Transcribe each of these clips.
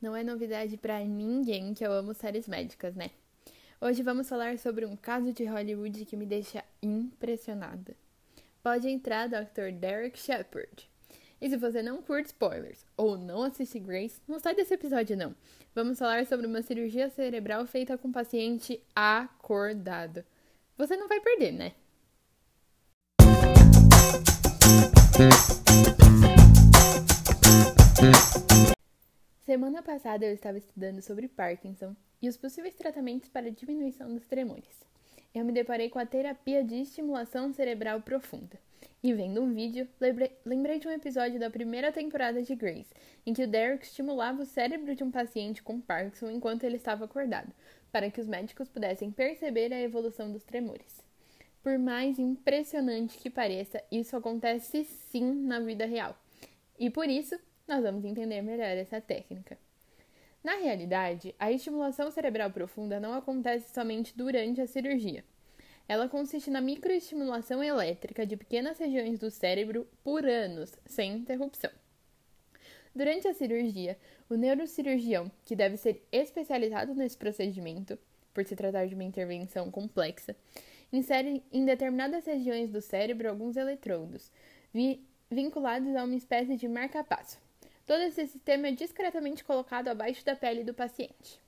Não é novidade para ninguém que eu amo séries médicas, né? Hoje vamos falar sobre um caso de Hollywood que me deixa impressionada. Pode entrar, Dr. Derek Shepard. E se você não curte spoilers ou não assiste Grace, não sai desse episódio não. Vamos falar sobre uma cirurgia cerebral feita com um paciente acordado. Você não vai perder, né? Passada eu estava estudando sobre Parkinson e os possíveis tratamentos para diminuição dos tremores. Eu me deparei com a terapia de estimulação cerebral profunda. E vendo um vídeo, lembrei, de um episódio da primeira temporada de Grace, em que o Derek estimulava o cérebro de um paciente com Parkinson enquanto ele estava acordado, para que os médicos pudessem perceber a evolução dos tremores. Por mais impressionante que pareça, isso acontece sim na vida real. E por isso, nós vamos entender melhor essa técnica. Na realidade, a estimulação cerebral profunda não acontece somente durante a cirurgia. Ela consiste na microestimulação elétrica de pequenas regiões do cérebro por anos, sem interrupção. Durante a cirurgia, o neurocirurgião, que deve ser especializado nesse procedimento, por se tratar de uma intervenção complexa, insere em determinadas regiões do cérebro alguns eletrodos, vi vinculados a uma espécie de marca-passo. Todo esse sistema é discretamente colocado abaixo da pele do paciente.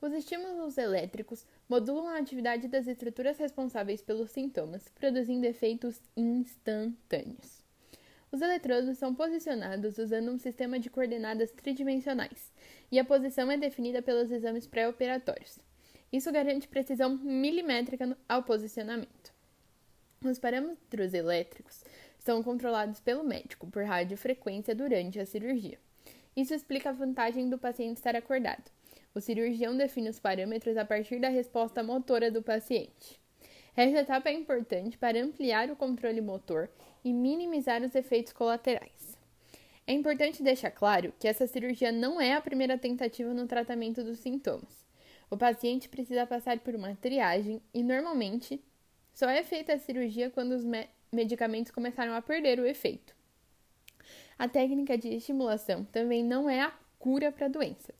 Os estímulos elétricos modulam a atividade das estruturas responsáveis pelos sintomas, produzindo efeitos instantâneos. Os eletrodos são posicionados usando um sistema de coordenadas tridimensionais, e a posição é definida pelos exames pré-operatórios. Isso garante precisão milimétrica ao posicionamento. Os parâmetros elétricos são controlados pelo médico por radiofrequência durante a cirurgia. Isso explica a vantagem do paciente estar acordado. O cirurgião define os parâmetros a partir da resposta motora do paciente. Essa etapa é importante para ampliar o controle motor e minimizar os efeitos colaterais. É importante deixar claro que essa cirurgia não é a primeira tentativa no tratamento dos sintomas. O paciente precisa passar por uma triagem e, normalmente, só é feita a cirurgia quando os medicamentos começaram a perder o efeito. A técnica de estimulação também não é a cura para a doença.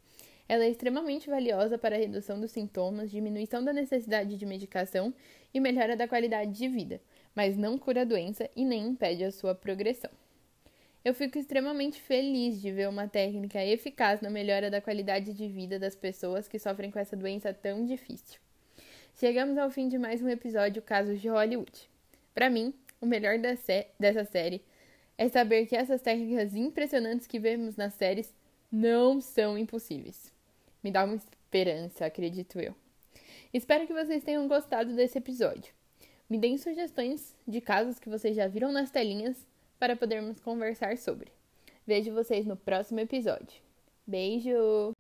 Ela é extremamente valiosa para a redução dos sintomas, diminuição da necessidade de medicação e melhora da qualidade de vida, mas não cura a doença e nem impede a sua progressão. Eu fico extremamente feliz de ver uma técnica eficaz na melhora da qualidade de vida das pessoas que sofrem com essa doença tão difícil. Chegamos ao fim de mais um episódio Casos de Hollywood. Para mim, o melhor dessa série é saber que essas técnicas impressionantes que vemos nas séries não são impossíveis. Me dá uma esperança, acredito eu. Espero que vocês tenham gostado desse episódio. Me deem sugestões de casos que vocês já viram nas telinhas para podermos conversar sobre. Vejo vocês no próximo episódio. Beijo!